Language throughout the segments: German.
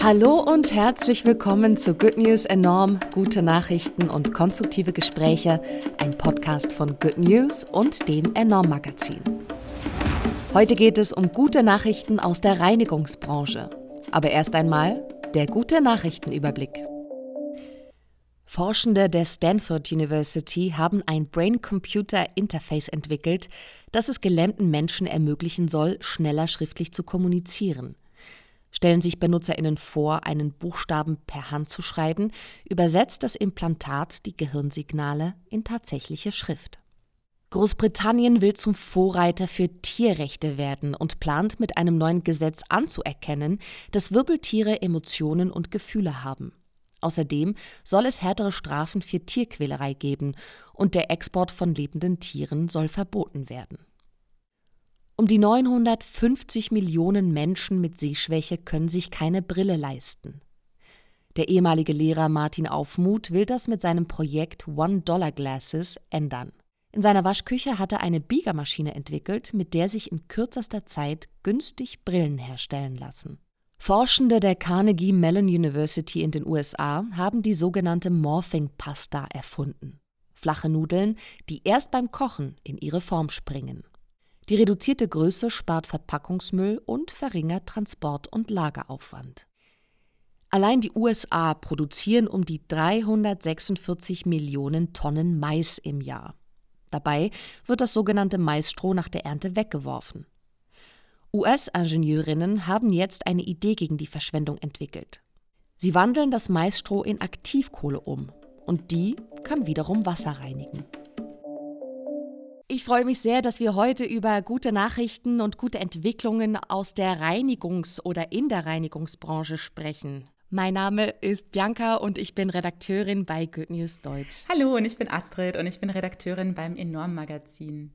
Hallo und herzlich willkommen zu Good News Enorm, gute Nachrichten und konstruktive Gespräche, ein Podcast von Good News und dem Enorm Magazin. Heute geht es um gute Nachrichten aus der Reinigungsbranche. Aber erst einmal der gute Nachrichtenüberblick. Forschende der Stanford University haben ein Brain-Computer-Interface entwickelt, das es gelähmten Menschen ermöglichen soll, schneller schriftlich zu kommunizieren. Stellen sich BenutzerInnen vor, einen Buchstaben per Hand zu schreiben, übersetzt das Implantat die Gehirnsignale in tatsächliche Schrift. Großbritannien will zum Vorreiter für Tierrechte werden und plant mit einem neuen Gesetz anzuerkennen, dass Wirbeltiere Emotionen und Gefühle haben. Außerdem soll es härtere Strafen für Tierquälerei geben und der Export von lebenden Tieren soll verboten werden. Um die 950 Millionen Menschen mit Sehschwäche können sich keine Brille leisten. Der ehemalige Lehrer Martin Aufmuth will das mit seinem Projekt One-Dollar-Glasses ändern. In seiner Waschküche hat er eine Biegermaschine entwickelt, mit der sich in kürzester Zeit günstig Brillen herstellen lassen. Forschende der Carnegie Mellon University in den USA haben die sogenannte Morphing Pasta erfunden. Flache Nudeln, die erst beim Kochen in ihre Form springen. Die reduzierte Größe spart Verpackungsmüll und verringert Transport- und Lageraufwand. Allein die USA produzieren um die 346 Millionen Tonnen Mais im Jahr. Dabei wird das sogenannte Maisstroh nach der Ernte weggeworfen. US-Ingenieurinnen haben jetzt eine Idee gegen die Verschwendung entwickelt. Sie wandeln das Maisstroh in Aktivkohle um und die kann wiederum Wasser reinigen. Ich freue mich sehr, dass wir heute über gute Nachrichten und gute Entwicklungen aus der Reinigungs- oder in der Reinigungsbranche sprechen. Mein Name ist Bianca und ich bin Redakteurin bei Good News Deutsch. Hallo und ich bin Astrid und ich bin Redakteurin beim Enorm Magazin.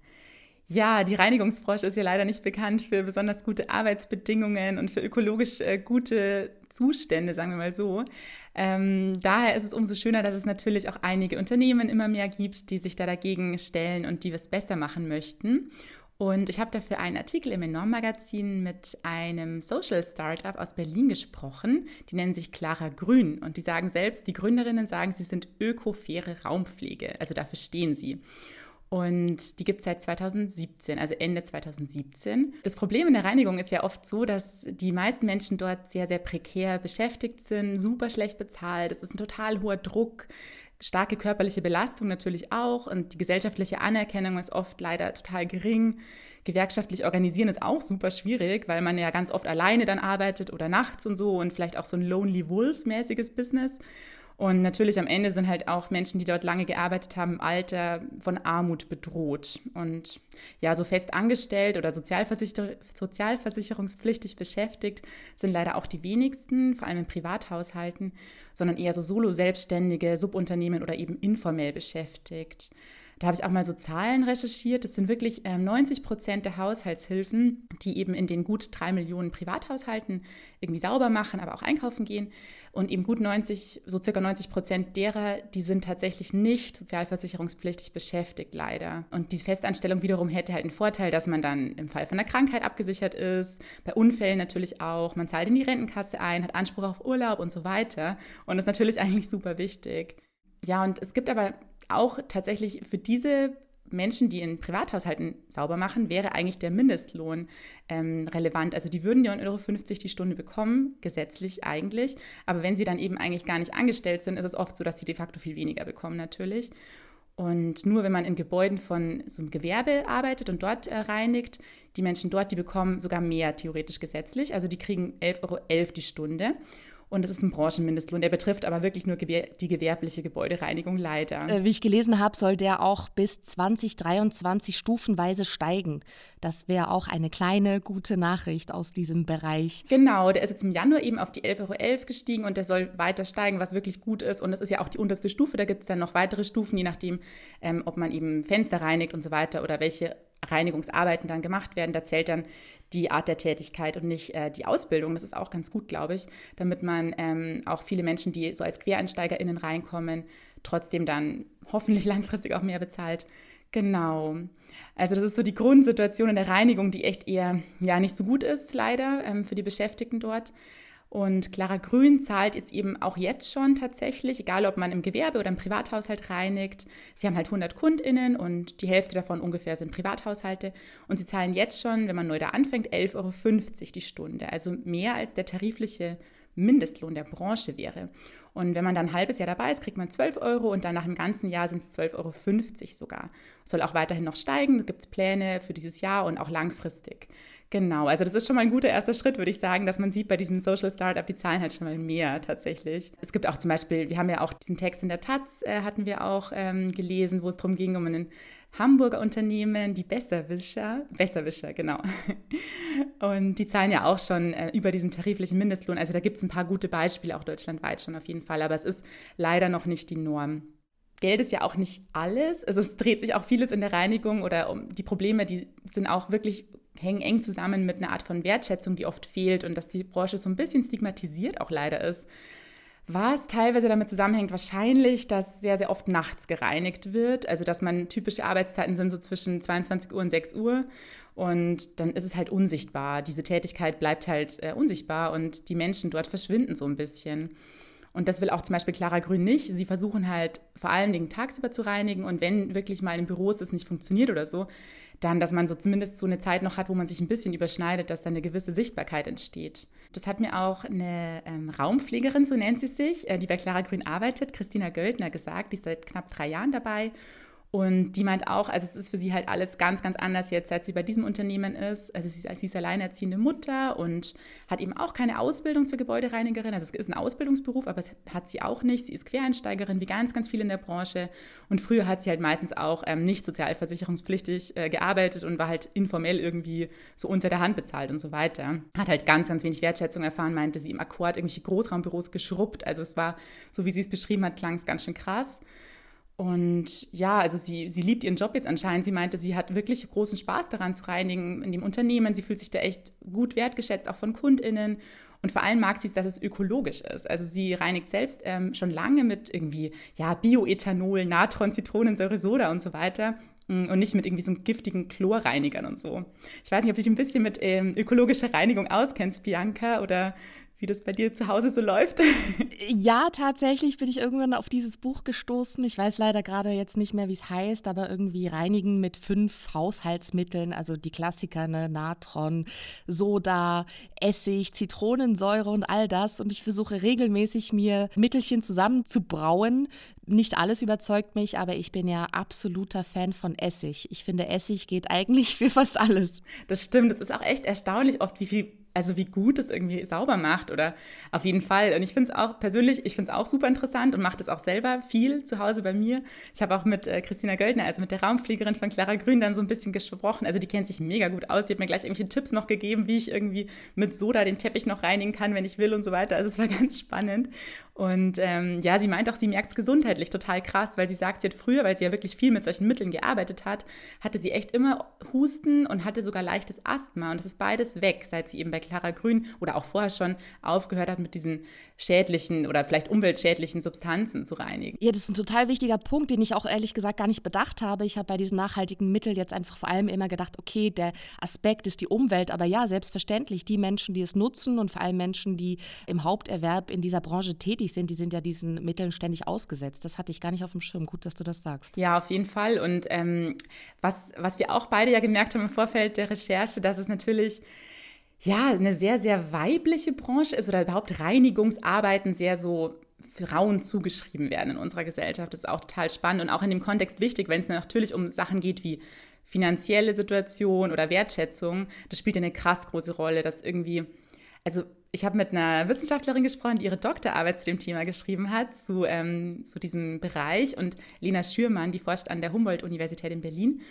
Ja, die Reinigungsbranche ist ja leider nicht bekannt für besonders gute Arbeitsbedingungen und für ökologisch äh, gute Zustände, sagen wir mal so. Ähm, daher ist es umso schöner, dass es natürlich auch einige Unternehmen immer mehr gibt, die sich da dagegen stellen und die was besser machen möchten. Und ich habe dafür einen Artikel im Enorm Magazin mit einem Social Startup aus Berlin gesprochen. Die nennen sich Clara Grün und die sagen selbst, die Gründerinnen sagen, sie sind ökofaire Raumpflege. Also dafür stehen sie. Und die gibt es seit 2017, also Ende 2017. Das Problem in der Reinigung ist ja oft so, dass die meisten Menschen dort sehr, sehr prekär beschäftigt sind, super schlecht bezahlt. Es ist ein total hoher Druck, starke körperliche Belastung natürlich auch. Und die gesellschaftliche Anerkennung ist oft leider total gering. Gewerkschaftlich organisieren ist auch super schwierig, weil man ja ganz oft alleine dann arbeitet oder nachts und so und vielleicht auch so ein Lonely Wolf-mäßiges Business. Und natürlich am Ende sind halt auch Menschen, die dort lange gearbeitet haben, im Alter von Armut bedroht. Und ja, so fest angestellt oder Sozialversicher sozialversicherungspflichtig beschäftigt sind leider auch die wenigsten, vor allem in Privathaushalten, sondern eher so Solo-Selbstständige, Subunternehmen oder eben informell beschäftigt. Da habe ich auch mal so Zahlen recherchiert. Das sind wirklich äh, 90 Prozent der Haushaltshilfen, die eben in den gut drei Millionen Privathaushalten irgendwie sauber machen, aber auch einkaufen gehen. Und eben gut 90, so circa 90 Prozent derer, die sind tatsächlich nicht sozialversicherungspflichtig beschäftigt, leider. Und die Festanstellung wiederum hätte halt einen Vorteil, dass man dann im Fall von einer Krankheit abgesichert ist, bei Unfällen natürlich auch. Man zahlt in die Rentenkasse ein, hat Anspruch auf Urlaub und so weiter. Und das ist natürlich eigentlich super wichtig. Ja, und es gibt aber auch tatsächlich für diese Menschen, die in Privathaushalten sauber machen, wäre eigentlich der Mindestlohn ähm, relevant. Also die würden ja 1,50 Euro die Stunde bekommen, gesetzlich eigentlich. Aber wenn sie dann eben eigentlich gar nicht angestellt sind, ist es oft so, dass sie de facto viel weniger bekommen natürlich. Und nur wenn man in Gebäuden von so einem Gewerbe arbeitet und dort äh, reinigt, die Menschen dort, die bekommen sogar mehr theoretisch gesetzlich. Also die kriegen 11,11 Euro die Stunde. Und es ist ein Branchenmindestlohn. Der betrifft aber wirklich nur die gewerbliche Gebäudereinigung leider. Äh, wie ich gelesen habe, soll der auch bis 2023 stufenweise steigen. Das wäre auch eine kleine gute Nachricht aus diesem Bereich. Genau, der ist jetzt im Januar eben auf die 11,11 Euro gestiegen und der soll weiter steigen, was wirklich gut ist. Und das ist ja auch die unterste Stufe. Da gibt es dann noch weitere Stufen, je nachdem, ähm, ob man eben Fenster reinigt und so weiter oder welche Reinigungsarbeiten dann gemacht werden. Da zählt dann die Art der Tätigkeit und nicht äh, die Ausbildung. Das ist auch ganz gut, glaube ich, damit man ähm, auch viele Menschen, die so als QuereinsteigerInnen reinkommen, trotzdem dann hoffentlich langfristig auch mehr bezahlt. Genau. Also das ist so die Grundsituation in der Reinigung, die echt eher ja nicht so gut ist, leider, ähm, für die Beschäftigten dort. Und Clara Grün zahlt jetzt eben auch jetzt schon tatsächlich, egal ob man im Gewerbe oder im Privathaushalt reinigt. Sie haben halt 100 KundInnen und die Hälfte davon ungefähr sind Privathaushalte. Und sie zahlen jetzt schon, wenn man neu da anfängt, 11,50 Euro die Stunde. Also mehr als der tarifliche Mindestlohn der Branche wäre. Und wenn man dann ein halbes Jahr dabei ist, kriegt man 12 Euro und dann nach einem ganzen Jahr sind es 12,50 Euro sogar. Soll auch weiterhin noch steigen, da gibt es Pläne für dieses Jahr und auch langfristig. Genau, also das ist schon mal ein guter erster Schritt, würde ich sagen, dass man sieht bei diesem Social Startup, die zahlen halt schon mal mehr tatsächlich. Es gibt auch zum Beispiel, wir haben ja auch diesen Text in der Taz, äh, hatten wir auch ähm, gelesen, wo es darum ging, um einen Hamburger Unternehmen, die Besserwischer, Besserwischer, genau. Und die zahlen ja auch schon äh, über diesem tariflichen Mindestlohn. Also da gibt es ein paar gute Beispiele, auch deutschlandweit schon auf jeden Fall, aber es ist leider noch nicht die Norm. Geld ist ja auch nicht alles. Also es dreht sich auch vieles in der Reinigung oder um die Probleme, die sind auch wirklich hängen eng zusammen mit einer Art von Wertschätzung, die oft fehlt und dass die Branche so ein bisschen stigmatisiert auch leider ist was teilweise damit zusammenhängt, wahrscheinlich, dass sehr, sehr oft nachts gereinigt wird. Also, dass man typische Arbeitszeiten sind so zwischen 22 Uhr und 6 Uhr. Und dann ist es halt unsichtbar. Diese Tätigkeit bleibt halt äh, unsichtbar und die Menschen dort verschwinden so ein bisschen. Und das will auch zum Beispiel Clara Grün nicht. Sie versuchen halt vor allen Dingen tagsüber zu reinigen und wenn wirklich mal in Büros das nicht funktioniert oder so, dann, dass man so zumindest so eine Zeit noch hat, wo man sich ein bisschen überschneidet, dass dann eine gewisse Sichtbarkeit entsteht. Das hat mir auch eine ähm, Raumpflegerin, so nennt sie sich, äh, die bei Clara Grün arbeitet, Christina Göldner, gesagt, die ist seit knapp drei Jahren dabei und die meint auch, also es ist für sie halt alles ganz, ganz anders jetzt, seit sie bei diesem Unternehmen ist. Also sie ist, sie ist alleinerziehende Mutter und hat eben auch keine Ausbildung zur Gebäudereinigerin. Also es ist ein Ausbildungsberuf, aber es hat sie auch nicht. Sie ist Quereinsteigerin, wie ganz, ganz viele in der Branche. Und früher hat sie halt meistens auch ähm, nicht sozialversicherungspflichtig äh, gearbeitet und war halt informell irgendwie so unter der Hand bezahlt und so weiter. Hat halt ganz, ganz wenig Wertschätzung erfahren, meinte sie im Akkord irgendwelche Großraumbüros geschrubbt. Also es war, so wie sie es beschrieben hat, klang es ganz schön krass. Und ja, also sie, sie liebt ihren Job jetzt anscheinend. Sie meinte, sie hat wirklich großen Spaß daran zu reinigen in dem Unternehmen. Sie fühlt sich da echt gut wertgeschätzt, auch von KundInnen. Und vor allem mag sie es, dass es ökologisch ist. Also sie reinigt selbst ähm, schon lange mit irgendwie ja, Bioethanol, Natron, Zitronensäure, Soda und so weiter mm, und nicht mit irgendwie so giftigen Chlorreinigern und so. Ich weiß nicht, ob du dich ein bisschen mit ähm, ökologischer Reinigung auskennst, Bianca, oder wie das bei dir zu Hause so läuft? Ja, tatsächlich bin ich irgendwann auf dieses Buch gestoßen. Ich weiß leider gerade jetzt nicht mehr, wie es heißt, aber irgendwie Reinigen mit fünf Haushaltsmitteln, also die Klassiker, ne? Natron, Soda, Essig, Zitronensäure und all das. Und ich versuche regelmäßig mir Mittelchen zusammenzubrauen. Nicht alles überzeugt mich, aber ich bin ja absoluter Fan von Essig. Ich finde, Essig geht eigentlich für fast alles. Das stimmt. Es ist auch echt erstaunlich oft, wie viel also wie gut es irgendwie sauber macht oder auf jeden Fall. Und ich finde es auch persönlich, ich finde es auch super interessant und mache das auch selber viel zu Hause bei mir. Ich habe auch mit äh, Christina Göldner, also mit der Raumfliegerin von Clara Grün, dann so ein bisschen gesprochen. Also die kennt sich mega gut aus. Die hat mir gleich irgendwelche Tipps noch gegeben, wie ich irgendwie mit Soda den Teppich noch reinigen kann, wenn ich will und so weiter. Also es war ganz spannend. Und ähm, ja, sie meint auch, sie merkt es gesundheitlich total krass, weil sie sagt, sie hat früher, weil sie ja wirklich viel mit solchen Mitteln gearbeitet hat, hatte sie echt immer Husten und hatte sogar leichtes Asthma. Und das ist beides weg, seit sie eben bei Clara Grün oder auch vorher schon aufgehört hat, mit diesen schädlichen oder vielleicht umweltschädlichen Substanzen zu reinigen. Ja, das ist ein total wichtiger Punkt, den ich auch ehrlich gesagt gar nicht bedacht habe. Ich habe bei diesen nachhaltigen Mitteln jetzt einfach vor allem immer gedacht, okay, der Aspekt ist die Umwelt, aber ja, selbstverständlich, die Menschen, die es nutzen und vor allem Menschen, die im Haupterwerb in dieser Branche tätig sind, die sind ja diesen Mitteln ständig ausgesetzt. Das hatte ich gar nicht auf dem Schirm. Gut, dass du das sagst. Ja, auf jeden Fall. Und ähm, was, was wir auch beide ja gemerkt haben im Vorfeld der Recherche, dass es natürlich ja, eine sehr, sehr weibliche Branche ist oder überhaupt Reinigungsarbeiten sehr so Frauen zugeschrieben werden in unserer Gesellschaft. Das ist auch total spannend und auch in dem Kontext wichtig, wenn es natürlich um Sachen geht wie finanzielle Situation oder Wertschätzung. Das spielt eine krass große Rolle, dass irgendwie, also ich habe mit einer Wissenschaftlerin gesprochen, die ihre Doktorarbeit zu dem Thema geschrieben hat, zu, ähm, zu diesem Bereich und Lena Schürmann, die forscht an der Humboldt-Universität in Berlin.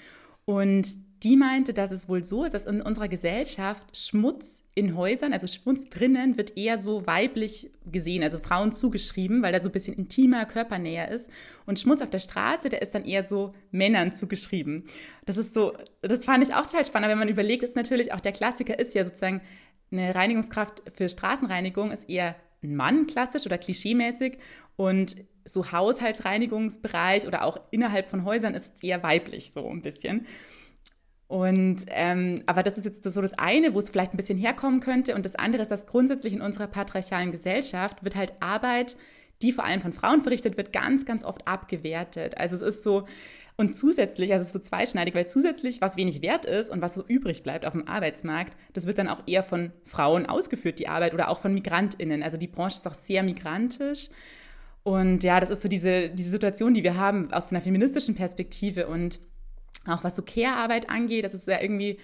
Und die meinte, dass es wohl so ist, dass in unserer Gesellschaft Schmutz in Häusern, also Schmutz drinnen, wird eher so weiblich gesehen, also Frauen zugeschrieben, weil da so ein bisschen intimer, körpernäher ist. Und Schmutz auf der Straße, der ist dann eher so Männern zugeschrieben. Das ist so, das fand ich auch total spannend, wenn man überlegt, ist natürlich auch der Klassiker ist ja sozusagen eine Reinigungskraft für Straßenreinigung ist eher ein Mann klassisch oder klischeemäßig und so Haushaltsreinigungsbereich oder auch innerhalb von Häusern ist es eher weiblich so ein bisschen. Und ähm, aber das ist jetzt so das eine, wo es vielleicht ein bisschen herkommen könnte. Und das andere ist, dass grundsätzlich in unserer patriarchalen Gesellschaft wird halt Arbeit, die vor allem von Frauen verrichtet wird, ganz, ganz oft abgewertet. Also es ist so, und zusätzlich, also es ist so zweischneidig, weil zusätzlich, was wenig wert ist und was so übrig bleibt auf dem Arbeitsmarkt, das wird dann auch eher von Frauen ausgeführt, die Arbeit, oder auch von MigrantInnen. Also die Branche ist auch sehr migrantisch. Und ja, das ist so diese, diese Situation, die wir haben aus einer feministischen Perspektive und auch was so Care-Arbeit angeht, das ist ja irgendwie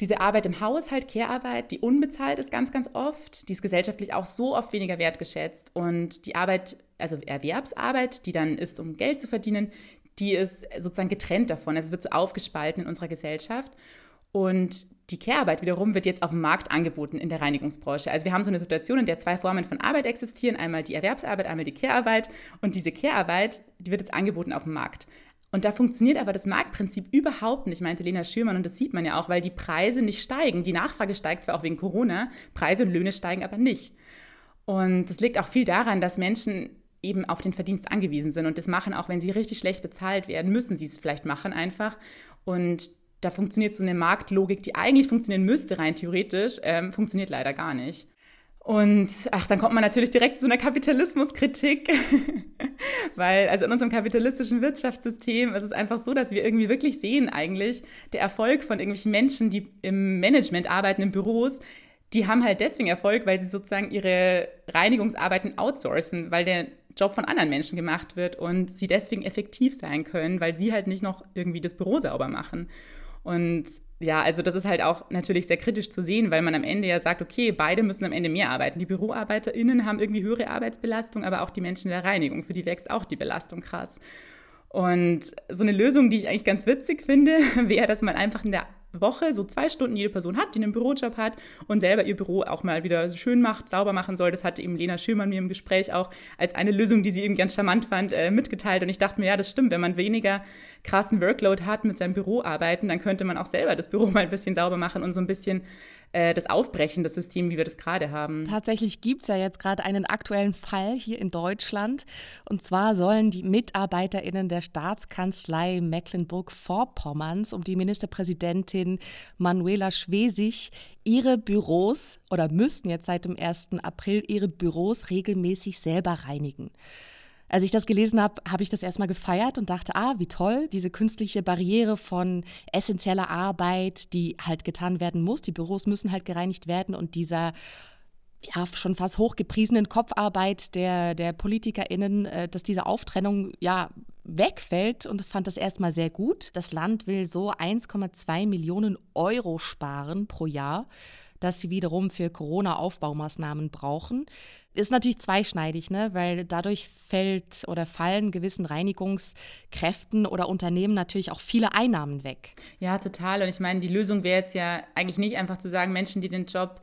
diese Arbeit im Haushalt, Care-Arbeit, die unbezahlt ist ganz, ganz oft, die ist gesellschaftlich auch so oft weniger wertgeschätzt. Und die Arbeit, also Erwerbsarbeit, die dann ist, um Geld zu verdienen, die ist sozusagen getrennt davon. Also es wird so aufgespalten in unserer Gesellschaft. Und die Care-Arbeit wiederum wird jetzt auf dem Markt angeboten in der Reinigungsbranche. Also wir haben so eine Situation, in der zwei Formen von Arbeit existieren, einmal die Erwerbsarbeit, einmal die Care-Arbeit. Und diese Care-Arbeit, die wird jetzt angeboten auf dem Markt. Und da funktioniert aber das Marktprinzip überhaupt nicht, meinte Lena Schürmann. Und das sieht man ja auch, weil die Preise nicht steigen. Die Nachfrage steigt zwar auch wegen Corona, Preise und Löhne steigen aber nicht. Und das liegt auch viel daran, dass Menschen eben auf den Verdienst angewiesen sind und das machen, auch wenn sie richtig schlecht bezahlt werden, müssen sie es vielleicht machen einfach. Und da funktioniert so eine Marktlogik, die eigentlich funktionieren müsste, rein theoretisch, ähm, funktioniert leider gar nicht. Und ach, dann kommt man natürlich direkt zu einer Kapitalismuskritik, weil also in unserem kapitalistischen Wirtschaftssystem ist es einfach so, dass wir irgendwie wirklich sehen eigentlich, der Erfolg von irgendwelchen Menschen, die im Management arbeiten, in Büros, die haben halt deswegen Erfolg, weil sie sozusagen ihre Reinigungsarbeiten outsourcen, weil der Job von anderen Menschen gemacht wird und sie deswegen effektiv sein können, weil sie halt nicht noch irgendwie das Büro sauber machen. Und ja, also das ist halt auch natürlich sehr kritisch zu sehen, weil man am Ende ja sagt, okay, beide müssen am Ende mehr arbeiten. Die BüroarbeiterInnen haben irgendwie höhere Arbeitsbelastung, aber auch die Menschen der Reinigung, für die wächst auch die Belastung krass. Und so eine Lösung, die ich eigentlich ganz witzig finde, wäre, dass man einfach in der Woche so zwei Stunden jede Person hat, die einen Bürojob hat und selber ihr Büro auch mal wieder schön macht, sauber machen soll. Das hatte eben Lena Schürmann mir im Gespräch auch als eine Lösung, die sie eben ganz charmant fand, äh, mitgeteilt. Und ich dachte mir, ja, das stimmt, wenn man weniger krassen Workload hat mit seinem Büro arbeiten, dann könnte man auch selber das Büro mal ein bisschen sauber machen und so ein bisschen äh, das Aufbrechen des Systems, wie wir das gerade haben. Tatsächlich gibt es ja jetzt gerade einen aktuellen Fall hier in Deutschland. Und zwar sollen die MitarbeiterInnen der Staatskanzlei Mecklenburg-Vorpommerns um die Ministerpräsidentin Manuela Schwesig ihre Büros oder müssten jetzt seit dem 1. April ihre Büros regelmäßig selber reinigen. Als ich das gelesen habe, habe ich das erstmal gefeiert und dachte, ah, wie toll, diese künstliche Barriere von essentieller Arbeit, die halt getan werden muss. Die Büros müssen halt gereinigt werden und dieser ja, schon fast hochgepriesenen Kopfarbeit der, der PolitikerInnen, äh, dass diese Auftrennung ja wegfällt und fand das erstmal sehr gut. Das Land will so 1,2 Millionen Euro sparen pro Jahr das sie wiederum für Corona-Aufbaumaßnahmen brauchen. Ist natürlich zweischneidig, ne? weil dadurch fällt oder fallen gewissen Reinigungskräften oder Unternehmen natürlich auch viele Einnahmen weg. Ja, total. Und ich meine, die Lösung wäre jetzt ja eigentlich nicht einfach zu sagen, Menschen, die den Job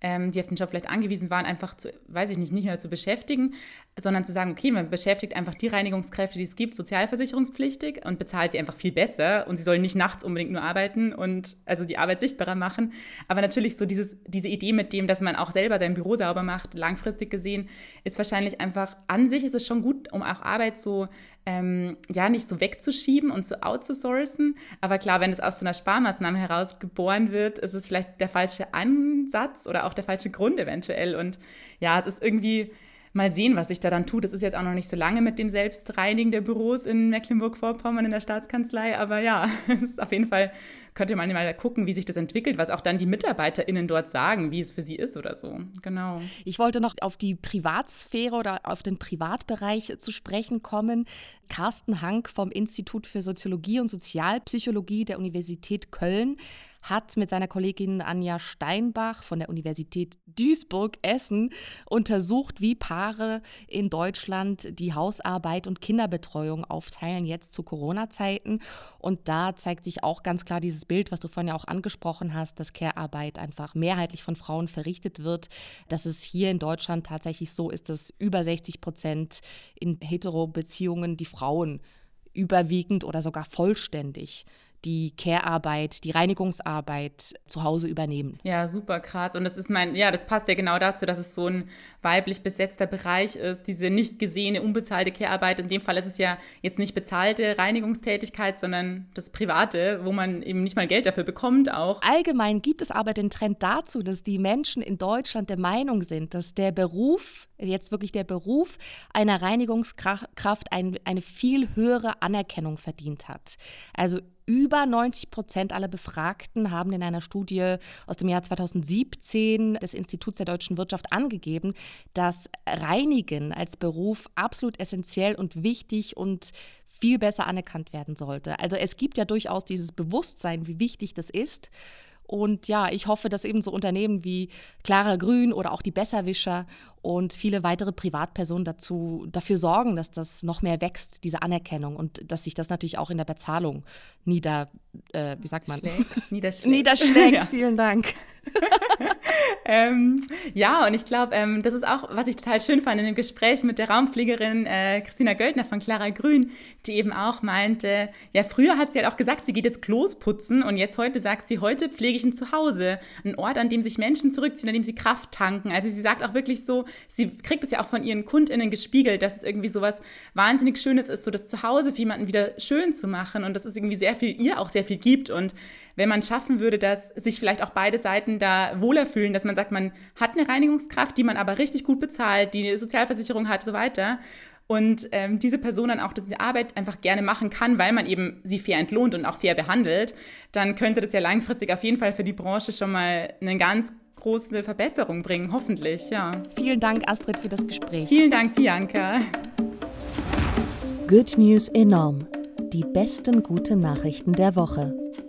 ähm, die auf den Job vielleicht angewiesen waren, einfach zu, weiß ich nicht, nicht mehr zu beschäftigen, sondern zu sagen, okay, man beschäftigt einfach die Reinigungskräfte, die es gibt, sozialversicherungspflichtig und bezahlt sie einfach viel besser und sie sollen nicht nachts unbedingt nur arbeiten und also die Arbeit sichtbarer machen. Aber natürlich so dieses, diese Idee mit dem, dass man auch selber sein Büro sauber macht, langfristig gesehen, ist wahrscheinlich einfach, an sich ist es schon gut, um auch Arbeit so ähm, ja nicht so wegzuschieben und zu outzusourcen. Aber klar, wenn es aus so einer Sparmaßnahme heraus geboren wird, ist es vielleicht der falsche Ansatz oder auch der falsche Grund eventuell. Und ja, es ist irgendwie mal sehen, was sich da dann tut. Es ist jetzt auch noch nicht so lange mit dem Selbstreinigen der Büros in Mecklenburg-Vorpommern in der Staatskanzlei, aber ja, ist auf jeden Fall könnte man mal gucken, wie sich das entwickelt, was auch dann die MitarbeiterInnen dort sagen, wie es für sie ist oder so. Genau. Ich wollte noch auf die Privatsphäre oder auf den Privatbereich zu sprechen kommen. Carsten Hank vom Institut für Soziologie und Sozialpsychologie der Universität Köln hat mit seiner Kollegin Anja Steinbach von der Universität Duisburg-Essen untersucht, wie Paare in Deutschland die Hausarbeit und Kinderbetreuung aufteilen, jetzt zu Corona-Zeiten. Und da zeigt sich auch ganz klar dieses Bild, was du vorhin ja auch angesprochen hast, dass Care-Arbeit einfach mehrheitlich von Frauen verrichtet wird. Dass es hier in Deutschland tatsächlich so ist, dass über 60 Prozent in Hetero-Beziehungen die Frauen überwiegend oder sogar vollständig die Care-Arbeit, die Reinigungsarbeit zu Hause übernehmen. Ja, super krass. Und das ist mein, ja, das passt ja genau dazu, dass es so ein weiblich besetzter Bereich ist, diese nicht gesehene, unbezahlte Care-Arbeit. In dem Fall ist es ja jetzt nicht bezahlte Reinigungstätigkeit, sondern das Private, wo man eben nicht mal Geld dafür bekommt auch. Allgemein gibt es aber den Trend dazu, dass die Menschen in Deutschland der Meinung sind, dass der Beruf, jetzt wirklich der Beruf einer Reinigungskraft ein, eine viel höhere Anerkennung verdient hat. Also über 90 Prozent aller Befragten haben in einer Studie aus dem Jahr 2017 des Instituts der deutschen Wirtschaft angegeben, dass Reinigen als Beruf absolut essentiell und wichtig und viel besser anerkannt werden sollte. Also es gibt ja durchaus dieses Bewusstsein, wie wichtig das ist. Und ja, ich hoffe, dass eben so Unternehmen wie Clara Grün oder auch die Besserwischer und viele weitere Privatpersonen dazu, dafür sorgen, dass das noch mehr wächst, diese Anerkennung und dass sich das natürlich auch in der Bezahlung nieder, äh, wie sagt man? Schlägt. Niederschlägt. Niederschlägt, ja. vielen Dank. ähm, ja, und ich glaube, ähm, das ist auch, was ich total schön fand in dem Gespräch mit der Raumpflegerin äh, Christina Göldner von Clara Grün, die eben auch meinte, ja, früher hat sie halt auch gesagt, sie geht jetzt Klos putzen und jetzt heute sagt sie, heute pflege ich ein Zuhause, ein Ort, an dem sich Menschen zurückziehen, an dem sie Kraft tanken. Also sie sagt auch wirklich so, sie kriegt es ja auch von ihren KundInnen gespiegelt, dass es irgendwie so was wahnsinnig Schönes ist, so das Zuhause für jemanden wieder schön zu machen und dass es irgendwie sehr viel, ihr auch sehr viel gibt. Und wenn man schaffen würde, dass sich vielleicht auch beide Seiten da wohler fühlen, dass man sagt, man hat eine Reinigungskraft, die man aber richtig gut bezahlt, die eine Sozialversicherung hat, so weiter und ähm, diese Person dann auch diese Arbeit einfach gerne machen kann, weil man eben sie fair entlohnt und auch fair behandelt, dann könnte das ja langfristig auf jeden Fall für die Branche schon mal eine ganz große Verbesserung bringen, hoffentlich, ja. Vielen Dank, Astrid, für das Gespräch. Vielen Dank, Bianca. Good News enorm. Die besten guten Nachrichten der Woche.